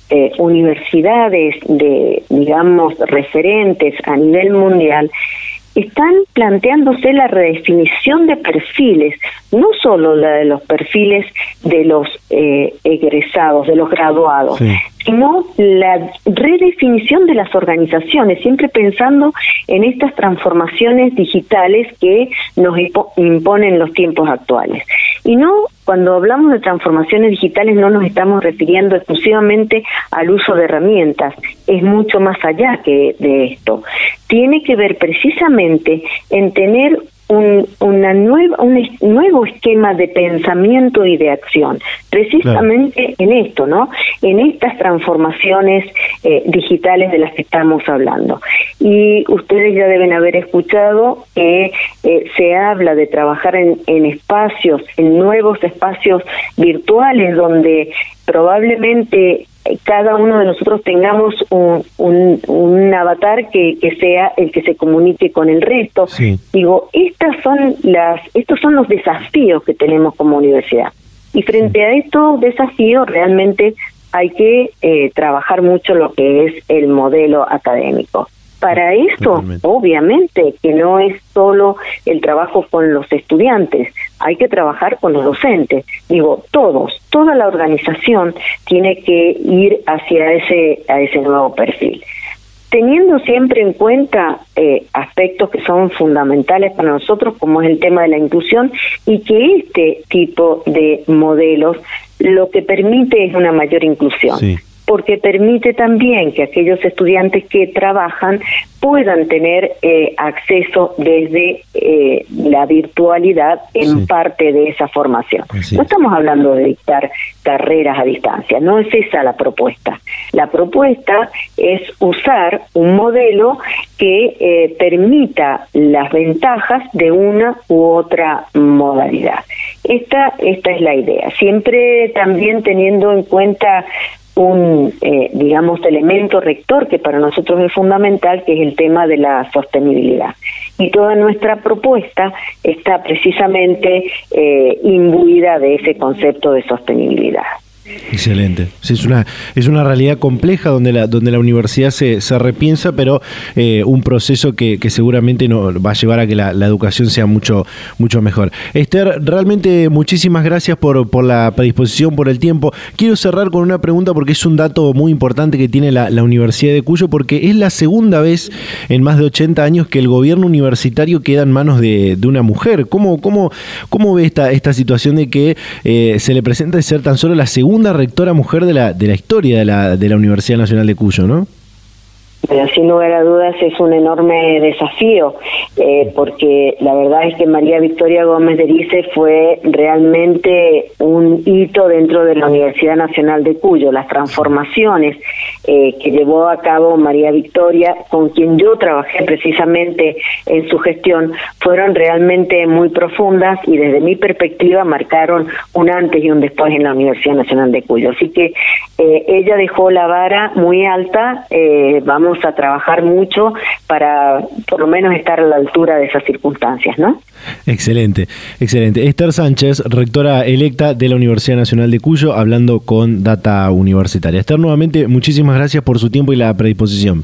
eh, universidades de, digamos, referentes a nivel mundial, están planteándose la redefinición de perfiles, no solo la de los perfiles de los eh, egresados, de los graduados, sino la redefinición de las organizaciones, siempre pensando en estas transformaciones digitales que nos imponen los tiempos actuales. Y no, cuando hablamos de transformaciones digitales no nos estamos refiriendo exclusivamente al uso de herramientas, es mucho más allá que de esto. Tiene que ver precisamente en tener un, una nueva, un nuevo esquema de pensamiento y de acción, precisamente en esto, ¿no? En estas transformaciones eh, digitales de las que estamos hablando. Y ustedes ya deben haber escuchado que eh, se habla de trabajar en, en espacios, en nuevos espacios virtuales donde probablemente cada uno de nosotros tengamos un, un, avatar que, que, sea el que se comunique con el resto. Digo, estas son las, estos son los desafíos que tenemos como universidad. Y frente a estos desafíos realmente hay que eh, trabajar mucho lo que es el modelo académico. Para esto, obviamente, que no es solo el trabajo con los estudiantes, hay que trabajar con los docentes. Digo, todos, toda la organización tiene que ir hacia ese, a ese nuevo perfil. Teniendo siempre en cuenta eh, aspectos que son fundamentales para nosotros, como es el tema de la inclusión, y que este tipo de modelos lo que permite es una mayor inclusión porque permite también que aquellos estudiantes que trabajan puedan tener eh, acceso desde eh, la virtualidad en parte de esa formación. no estamos hablando de dictar carreras a distancia, no es esa la propuesta. La propuesta es usar un modelo que eh, permita las ventajas de una u otra modalidad. Esta, esta es la idea, siempre también teniendo en cuenta un, eh, digamos, elemento rector que para nosotros es fundamental, que es el tema de la sostenibilidad. Y toda nuestra propuesta está precisamente eh, imbuida de ese concepto de sostenibilidad. Excelente. es una, es una realidad compleja donde la, donde la universidad se, se repiensa, pero eh, un proceso que, seguramente no, va a llevar a que la, educación sea mucho, mucho mejor. Esther, realmente muchísimas gracias por, por la predisposición, por el tiempo. Quiero cerrar con una pregunta porque es un dato muy importante que tiene la, Universidad de Cuyo, porque es la segunda vez en más de 80 años que el gobierno universitario queda en manos de, una mujer. ¿Cómo, cómo, cómo ve esta, esta situación de que eh, se le presenta de ser tan solo la segunda segunda rectora mujer de la, de la historia de la, de la Universidad Nacional de Cuyo, ¿no? Pero sin lugar a dudas es un enorme desafío, eh, porque la verdad es que María Victoria Gómez de Rice fue realmente un hito dentro de la Universidad Nacional de Cuyo. Las transformaciones eh, que llevó a cabo María Victoria, con quien yo trabajé precisamente en su gestión, fueron realmente muy profundas y desde mi perspectiva marcaron un antes y un después en la Universidad Nacional de Cuyo. Así que eh, ella dejó la vara muy alta, vamos a trabajar mucho para por lo menos estar a la altura de esas circunstancias, ¿no? Excelente, excelente. Esther Sánchez, rectora electa de la Universidad Nacional de Cuyo, hablando con Data Universitaria. Esther, nuevamente, muchísimas gracias por su tiempo y la predisposición.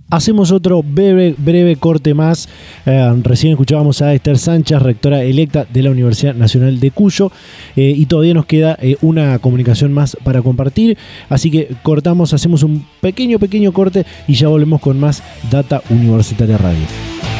Hacemos otro breve, breve corte más. Eh, recién escuchábamos a Esther Sánchez, rectora electa de la Universidad Nacional de Cuyo, eh, y todavía nos queda eh, una comunicación más para compartir. Así que cortamos, hacemos un pequeño, pequeño corte y ya volvemos con más Data Universitaria Radio.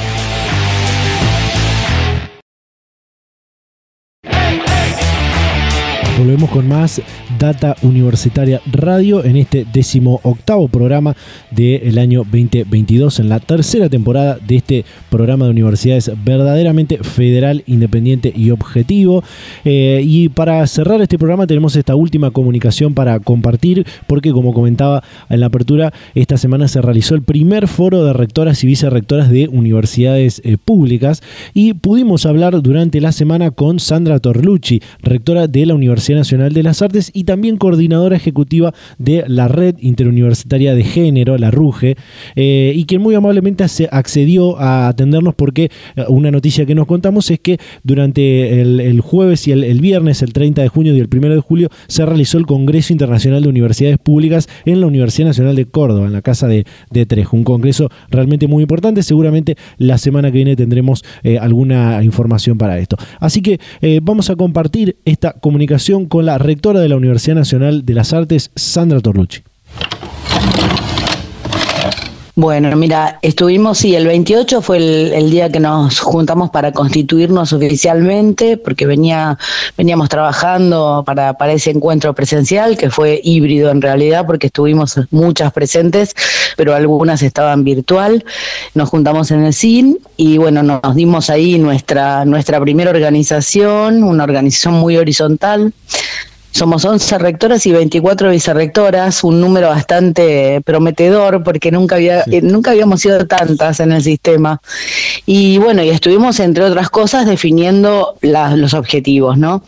Volvemos con más Data Universitaria Radio en este décimo octavo programa del año 2022, en la tercera temporada de este programa de universidades verdaderamente federal, independiente y objetivo. Eh, y para cerrar este programa tenemos esta última comunicación para compartir, porque como comentaba en la apertura, esta semana se realizó el primer foro de rectoras y vicerrectoras de universidades eh, públicas y pudimos hablar durante la semana con Sandra Torlucci, rectora de la Universidad Nacional de las Artes y también coordinadora ejecutiva de la Red Interuniversitaria de Género, la RUGE, eh, y quien muy amablemente accedió a atendernos porque eh, una noticia que nos contamos es que durante el, jueves y el, viernes, el 30 de junio y el 1 de julio, se realizó el Congreso Internacional de Universidades Públicas en la Universidad Nacional de Córdoba, en la Casa de, de Trejo. Un congreso realmente muy importante. Seguramente la semana que viene tendremos eh, alguna información para esto. Así que vamos a compartir esta comunicación con la rectora de la Universidad Nacional de las Artes, Sandra Torlucci. Bueno, mira, estuvimos, sí, el 28 fue el, día que nos juntamos para constituirnos oficialmente, porque venía, veníamos trabajando para, para ese encuentro presencial, que fue híbrido en realidad, porque estuvimos muchas presentes, pero algunas estaban virtual. Nos juntamos en el CIN y bueno, nos dimos ahí nuestra, nuestra primera organización, una organización muy horizontal somos 11 rectoras y 24 vicerrectoras, un número bastante prometedor porque nunca había eh, nunca habíamos sido tantas en el sistema. Y bueno, y estuvimos entre otras cosas definiendo los objetivos, ¿no?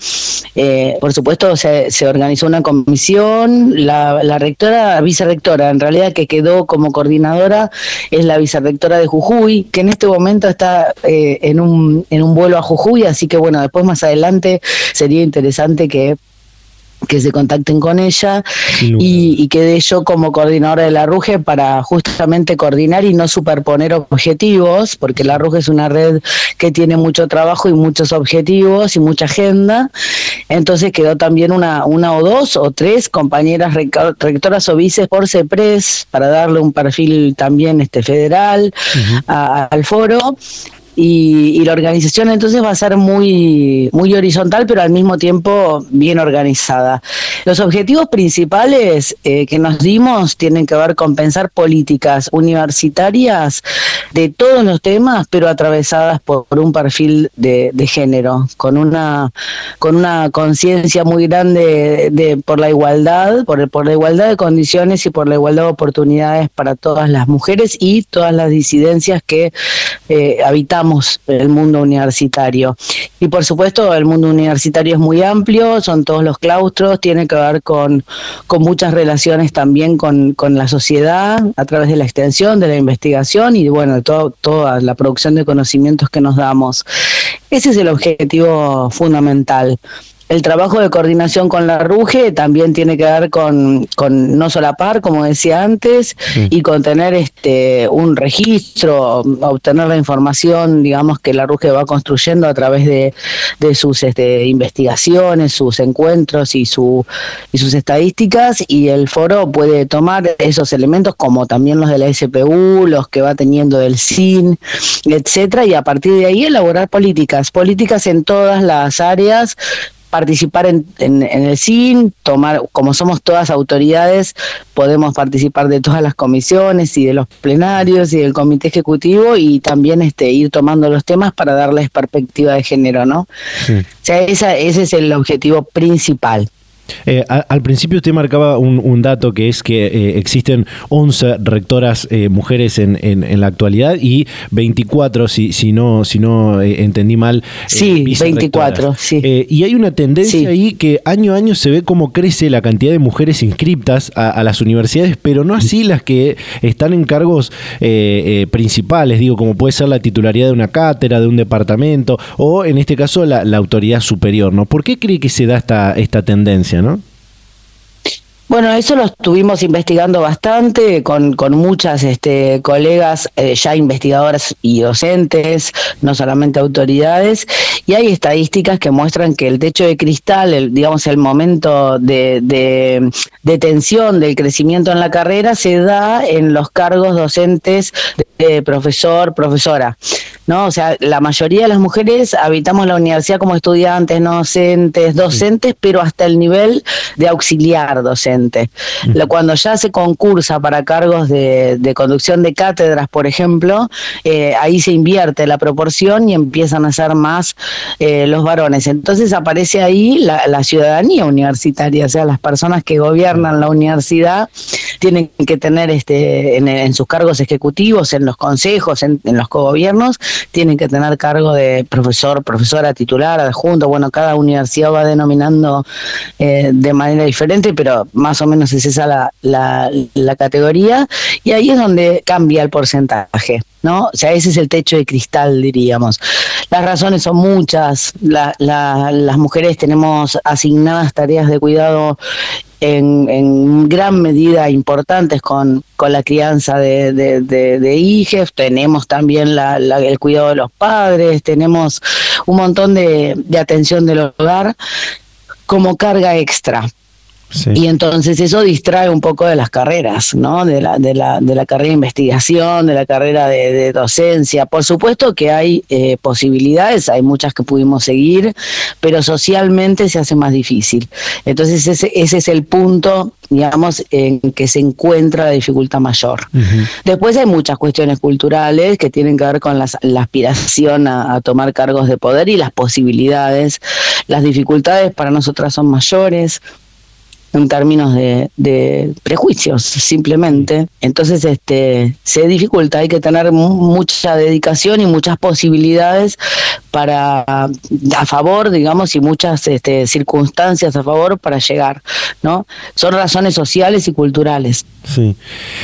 Eh, por supuesto se, organizó una comisión, la, la, rectora, vicerrectora, en realidad que quedó como coordinadora es la vicerrectora de Jujuy, que en este momento está eh, en, un, en un vuelo a Jujuy, así que bueno, después más adelante sería interesante que que se contacten con ella y, y, quedé yo como coordinadora de la RUGE para justamente coordinar y no superponer objetivos, porque la RUGE es una red que tiene mucho trabajo y muchos objetivos y mucha agenda. Entonces quedó también una, una o dos o tres compañeras rectoras o vices por CEPRES para darle un perfil también este federal al foro y, la organización entonces va a ser muy, muy horizontal, pero al mismo tiempo bien organizada. Los objetivos principales eh, que nos dimos tienen que ver con pensar políticas universitarias de todos los temas, pero atravesadas por, un perfil de, género, con una con una conciencia muy grande de, por la igualdad, por, por la igualdad de condiciones y por la igualdad de oportunidades para todas las mujeres y todas las disidencias que eh, habitamos el mundo universitario. Y por supuesto, el mundo universitario es muy amplio, son todos los claustros, tiene que ver con, con muchas relaciones también con, con la sociedad a través de la extensión, de la investigación y bueno, de toda la producción de conocimientos que nos damos. Ese es el objetivo fundamental. El trabajo de coordinación con la RUGE también tiene que ver con, con no solapar, como decía antes, y con tener este, un registro, obtener la información, digamos, que la RUGE va construyendo a través de, de sus este, investigaciones, sus encuentros y, su, y sus estadísticas, y el foro puede tomar esos elementos como también los de la SPU, los que va teniendo del CIN, etcétera, y a partir de ahí elaborar políticas, políticas en todas las áreas participar en, en, el CIN, tomar, como somos todas autoridades, podemos participar de todas las comisiones y de los plenarios y del comité ejecutivo y también este, ir tomando los temas para darles perspectiva de género, ¿no? O sea, esa, ese es el objetivo principal. Eh, al principio usted marcaba un, dato que es que eh, existen 11 rectoras eh, mujeres en, en, la actualidad y 24, si, si no, si no entendí mal. Sí, 24, sí. y hay una tendencia ahí que año a año se ve cómo crece la cantidad de mujeres inscriptas a, las universidades, pero no así las que están en cargos principales, digo, como puede ser la titularidad de una cátedra, de un departamento, o en este caso la, la autoridad superior, ¿no? ¿Por qué cree que se da esta, esta tendencia? ¿No? Bueno, eso lo estuvimos investigando bastante con, muchas este, colegas eh, ya investigadoras y docentes, no solamente autoridades, y hay estadísticas que muestran que el techo de cristal, el, digamos el momento de, de, tensión del crecimiento en la carrera, se da en los cargos docentes profesor, profesora. ¿no? O sea, la mayoría de las mujeres habitamos la universidad como estudiantes, no docentes, docentes, pero hasta el nivel de auxiliar docente. Cuando ya se concursa para cargos de, conducción de cátedras, por ejemplo, eh, ahí se invierte la proporción y empiezan a ser más eh, los varones. Entonces aparece ahí la, ciudadanía universitaria, o sea, las personas que gobiernan la universidad tienen que tener este en, sus cargos ejecutivos, en los consejos, en, los gobiernos, tienen que tener cargo de profesor, profesora titular, adjunto. Bueno, cada universidad va denominando eh, de manera diferente, pero más o menos es esa la, la, la categoría. Y ahí es donde cambia el porcentaje. ¿no? O sea, ese es el techo de cristal, diríamos. Las razones son muchas. las mujeres tenemos asignadas tareas de cuidado en, gran medida importantes con, con la crianza de, de, de, hijos, tenemos también la, el cuidado de los padres, tenemos un montón de, de atención del hogar como carga extra. Y entonces eso distrae un poco de las carreras, ¿no? De la, de la, de la carrera de investigación, de la carrera de, docencia. Por supuesto que hay eh, posibilidades, hay muchas que pudimos seguir, pero socialmente se hace más difícil. Entonces ese, ese es el punto, digamos, en que se encuentra la dificultad mayor. Después hay muchas cuestiones culturales que tienen que ver con la aspiración a, a tomar cargos de poder y las posibilidades. Las dificultades para nosotras son mayores en términos de, de, prejuicios, simplemente. Entonces, este, se dificulta, hay que tener mucha dedicación y muchas posibilidades para a favor, digamos, y muchas este, circunstancias a favor para llegar, ¿no? Son razones sociales y culturales. Sí.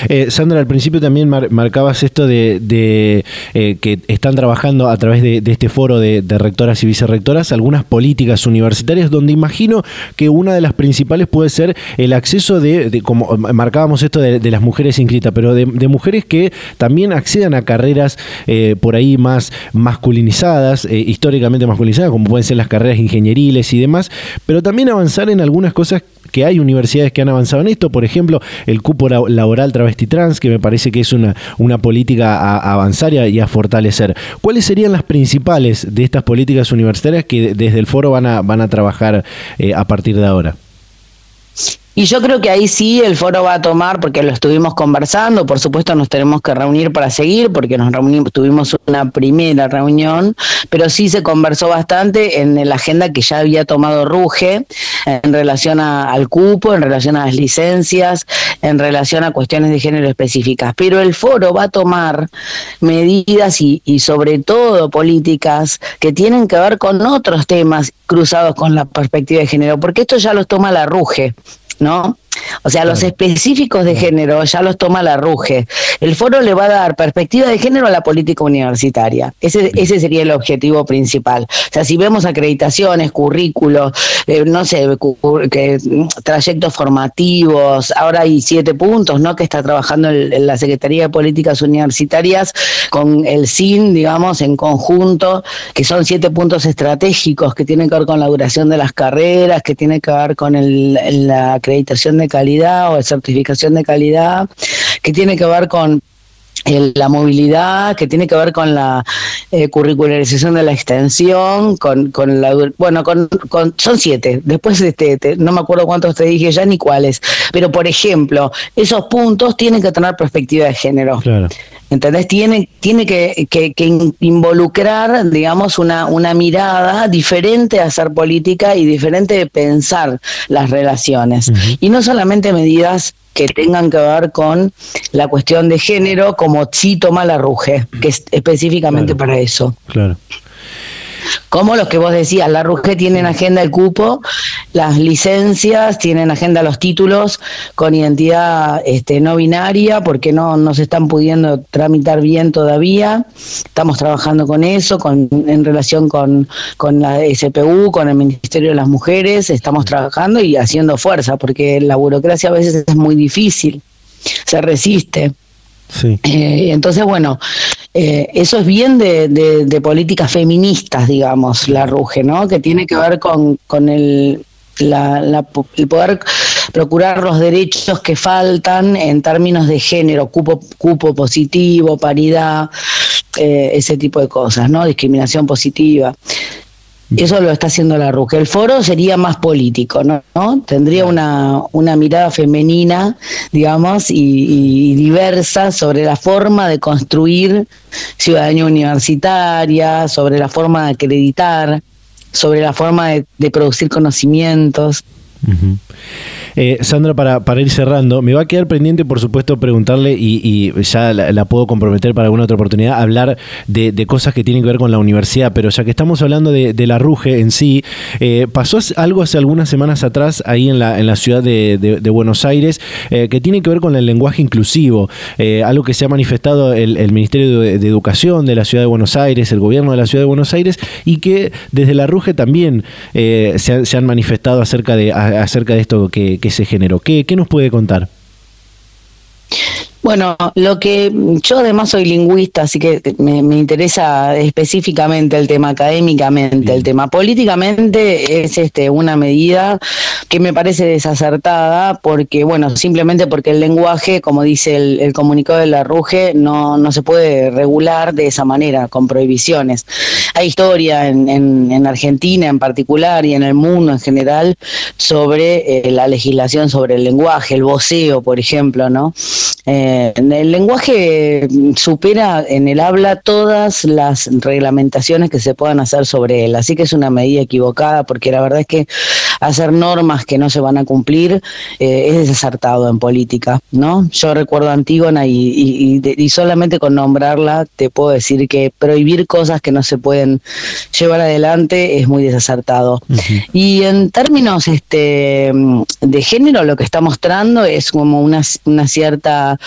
Eh, Sandra, al principio también marcabas esto de, eh, que están trabajando a través de, este foro de, rectoras y vicerrectoras algunas políticas universitarias donde imagino que una de las principales puede ser el acceso de, como marcábamos esto de, las mujeres inscritas, pero de, mujeres que también accedan a carreras eh, por ahí más masculinizadas, históricamente masculinizadas, como pueden ser las carreras ingenieriles y demás, pero también avanzar en algunas cosas que hay universidades que han avanzado en esto, por ejemplo, el cupo laboral travesti trans, que me parece que es una, una política a, avanzar y a, fortalecer. ¿Cuáles serían las principales de estas políticas universitarias que desde el foro van a, van a trabajar eh, a partir de ahora? Y yo creo que ahí sí el foro va a tomar, porque lo estuvimos conversando, por supuesto nos tenemos que reunir para seguir, porque nos reunimos, tuvimos una primera reunión, pero sí se conversó bastante en la agenda que ya había tomado Ruge en relación al cupo, en relación a las licencias, en relación a cuestiones de género específicas. Pero el foro va a tomar medidas y, y sobre todo políticas que tienen que ver con otros temas cruzados con la perspectiva de género, porque esto ya los toma la Ruge. ¿No? O sea, los específicos de género ya los toma la RUGE. El foro le va a dar perspectiva de género a la política universitaria. Ese, ese sería el objetivo principal. O sea, si vemos acreditaciones, currículos, eh, no sé, que, trayectos formativos, ahora hay siete puntos, ¿no? Que está trabajando en la Secretaría de Políticas Universitarias con el SIN, digamos, en conjunto, que son siete puntos estratégicos que tienen que ver con la duración de las carreras, que tienen que ver con la acreditación de calidad o de certificación de calidad, que tiene que ver con la movilidad, que tiene que ver con la eh, curricularización de la extensión, con, con la bueno, con, son siete. Después este, no me acuerdo cuántos te dije ya ni cuáles, pero por ejemplo, esos puntos tienen que tener perspectiva de género. Claro. ¿Entendés? Tiene, tiene que, involucrar, digamos, una, una mirada diferente a hacer política y diferente de pensar las relaciones. Y no solamente medidas que tengan que ver con la cuestión de género, como sí toma la RUGE, que es específicamente para eso. Claro como los que vos decías, la RUGE tienen agenda el cupo, las licencias, tienen agenda los títulos con identidad este, no binaria, porque no, no se están pudiendo tramitar bien todavía. Estamos trabajando con eso, con, en relación con, con la SPU, con el Ministerio de las Mujeres, estamos trabajando y haciendo fuerza, porque la burocracia a veces es muy difícil, se resiste. Sí. Eh, entonces, bueno, eh, eso es bien de, políticas feministas, digamos, la RUGE, ¿no? Que tiene que ver con, el, la, el poder procurar los derechos que faltan en términos de género, cupo, cupo positivo, paridad, eh, ese tipo de cosas, ¿no? Discriminación positiva. Eso lo está haciendo la RUC. El foro sería más político, ¿no? Tendría una, una mirada femenina, digamos, y, diversa sobre la forma de construir ciudadanía universitaria, sobre la forma de acreditar, sobre la forma de, producir conocimientos. Eh, Sandra, para, para ir cerrando, me va a quedar pendiente, por supuesto, preguntarle, y, ya la, puedo comprometer para alguna otra oportunidad, hablar de, cosas que tienen que ver con la universidad, pero ya que estamos hablando de, la RUGE en sí, eh, pasó algo hace algunas semanas atrás ahí en la, en la ciudad de, Buenos Aires, eh, que tiene que ver con el lenguaje inclusivo, algo que se ha manifestado el, Ministerio de, Educación de la ciudad de Buenos Aires, el gobierno de la ciudad de Buenos Aires, y que desde la RUGE también se, han, manifestado acerca de, acerca de esto que, que se generó. ¿Qué, ¿Qué nos puede contar? Bueno, lo que yo además soy lingüista, así que me, interesa específicamente el tema académicamente, el tema políticamente es este una medida que me parece desacertada porque, bueno, simplemente porque el lenguaje, como dice el, comunicado de la RUGE, no, no se puede regular de esa manera, con prohibiciones. Hay historia en, en, Argentina en particular y en el mundo en general sobre eh, la legislación sobre el lenguaje, el voceo, por ejemplo, ¿no? Eh, el lenguaje supera en el habla todas las reglamentaciones que se puedan hacer sobre él, así que es una medida equivocada porque la verdad es que hacer normas que no se van a cumplir eh, es desacertado en política, ¿no? Yo recuerdo a Antígona y, y, solamente con nombrarla te puedo decir que prohibir cosas que no se pueden llevar adelante es muy desacertado. Y en términos este, de género, lo que está mostrando es como una, una cierta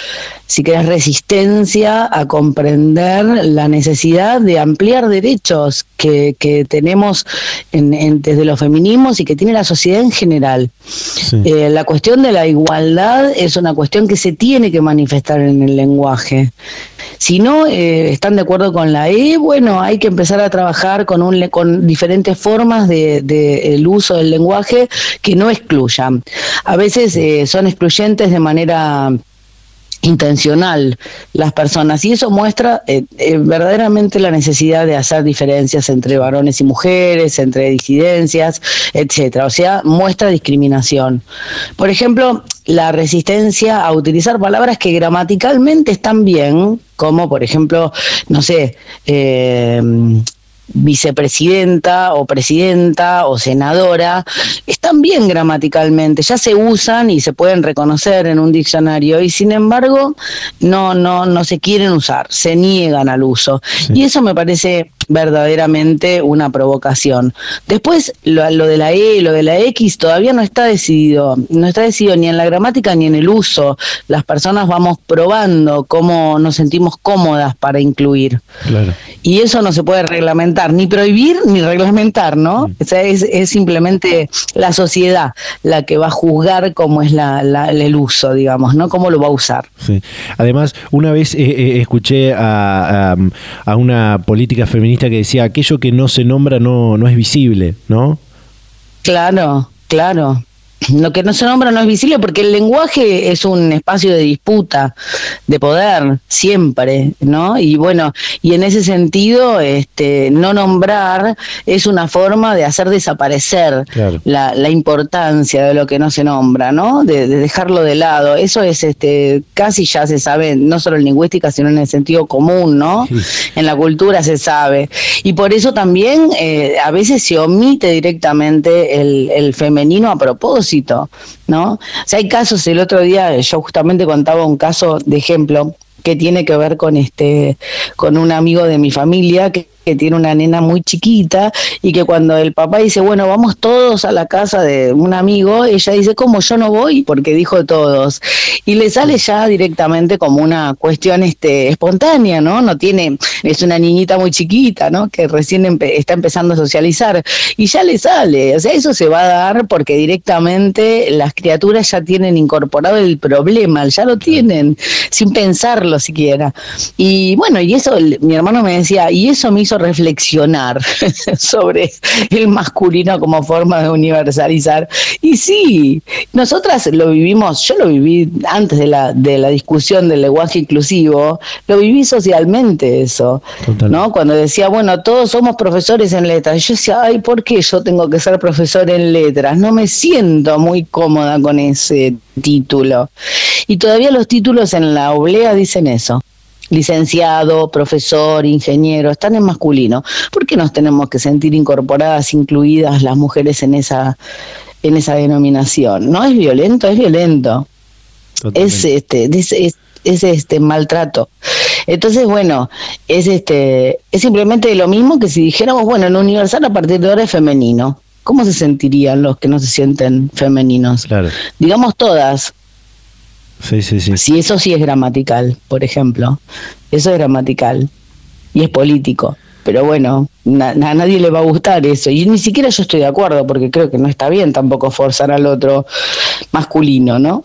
si querés, resistencia a comprender la necesidad de ampliar derechos que, tenemos en, desde los feminismos y que tiene la sociedad en general. Eh, la cuestión de la igualdad es una cuestión que se tiene que manifestar en el lenguaje. Si no eh, están de acuerdo con la E, bueno, hay que empezar a trabajar con, un, con diferentes formas de, el uso del lenguaje que no excluyan. A veces eh, son excluyentes de manera intencional las personas y eso muestra eh, eh, verdaderamente la necesidad de hacer diferencias entre varones y mujeres, entre disidencias, etcétera, o sea, muestra discriminación. Por ejemplo, la resistencia a utilizar palabras que gramaticalmente están bien, como por ejemplo, no sé, eh, vicepresidenta o presidenta o senadora están bien gramaticalmente, ya se usan y se pueden reconocer en un diccionario y sin embargo no no no se quieren usar, se niegan al uso. Y eso me parece verdaderamente una provocación. Después, lo, de la E, lo de la X, todavía no está decidido, no está decidido ni en la gramática ni en el uso. Las personas vamos probando cómo nos sentimos cómodas para incluir. Y eso no se puede reglamentar, ni prohibir ni reglamentar, ¿no? Mm. es, simplemente la sociedad la que va a juzgar cómo es la, el uso, digamos, ¿no? Cómo lo va a usar. Además, una vez eh, eh, escuché a, a una política feminista que decía, aquello que no se nombra no, no es visible, ¿no? Claro, claro. Lo que no se nombra no es visible porque el lenguaje es un espacio de disputa, de poder, siempre, ¿no? Y bueno, y en ese sentido, este, no nombrar es una forma de hacer desaparecer la, la, importancia de lo que no se nombra, ¿no? De, dejarlo de lado. Eso es este, casi ya se sabe, no solo en lingüística, sino en el sentido común, ¿no? En la cultura se sabe. Y por eso también eh, a veces se omite directamente el, el femenino a propósito ¿no? O sea, hay casos, el otro día yo justamente contaba un caso de ejemplo que tiene que ver con este con un amigo de mi familia que que tiene una nena muy chiquita y que cuando el papá dice, bueno, vamos todos a la casa de un amigo, ella dice, ¿cómo yo no voy? Porque dijo todos. Y le sale ya directamente como una cuestión este, espontánea, ¿no? No tiene, es una niñita muy chiquita, ¿no? Que recién está empezando a socializar y ya le sale. O sea, eso se va a dar porque directamente las criaturas ya tienen incorporado el problema, ya lo tienen, sin pensarlo siquiera. Y bueno, y eso, mi hermano me decía, y eso me hizo reflexionar sobre el masculino como forma de universalizar. Y sí, nosotras lo vivimos, yo lo viví antes de la, de la discusión del lenguaje inclusivo, lo viví socialmente eso, ¿no? Cuando decía, bueno, todos somos profesores en letras, yo decía, ay, ¿por qué yo tengo que ser profesor en letras? No me siento muy cómoda con ese título. Y todavía los títulos en la oblea dicen eso licenciado, profesor, ingeniero, están en masculino. ¿Por qué nos tenemos que sentir incorporadas, incluidas las mujeres en esa en esa denominación. No es violento, es violento. Es este, es, es, este maltrato. Entonces, bueno, es este, es simplemente lo mismo que si dijéramos, bueno, en Universal a partir de ahora es femenino. ¿Cómo se sentirían los que no se sienten femeninos? Claro. Digamos todas. Sí, sí, sí. Si eso sí es gramatical, por ejemplo. Eso es gramatical. Y es político. Pero bueno, a nadie le va a gustar eso. Y ni siquiera yo estoy de acuerdo, porque creo que no está bien tampoco forzar al otro masculino, ¿no?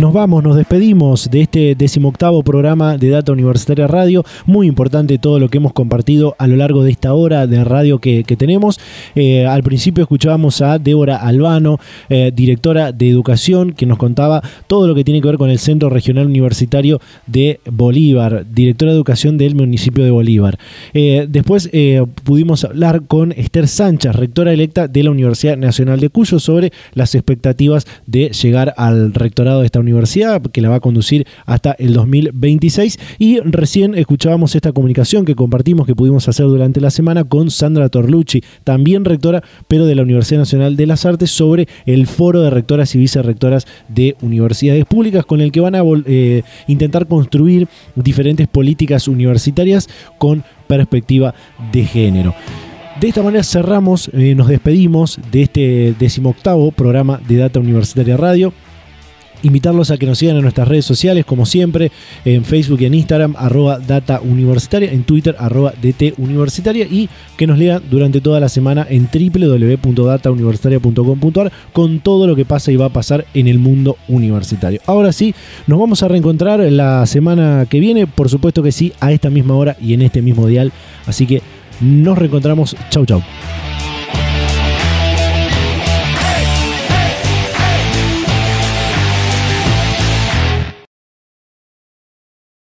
Nos vamos, nos despedimos de este decimoctavo programa de Data Universitaria Radio. Muy importante todo lo que hemos compartido a lo largo de esta hora de radio que, tenemos. Eh, al principio escuchábamos a Débora Albano, eh, directora de educación, que nos contaba todo lo que tiene que ver con el Centro Regional Universitario de Bolívar, directora de educación del municipio de Bolívar. Eh, después pudimos hablar con Esther Sánchez, rectora electa de la Universidad Nacional de Cuyo, sobre las expectativas de llegar al rectorado de esta universidad, que la va a conducir hasta el 2026. Y recién escuchábamos esta comunicación que compartimos, que pudimos hacer durante la semana con Sandra Torlucci, también rectora, pero de la Universidad Nacional de las Artes, sobre el foro de rectoras y vicerrectoras de universidades públicas, con el que van a eh, intentar construir diferentes políticas universitarias con perspectiva de género. De esta manera cerramos, eh, nos despedimos de este decimoctavo programa de Data Universitaria Radio invitarlos a que nos sigan en nuestras redes sociales, como siempre, en Facebook y en Instagram, arroba data universitaria, en Twitter, arroba DT universitaria, y que nos lean durante toda la semana en www.datauniversitaria.com.ar con todo lo que pasa y va a pasar en el mundo universitario. Ahora sí, nos vamos a reencontrar la semana que viene, por supuesto que sí, a esta misma hora y en este mismo dial. Así que nos reencontramos. Chau, chau.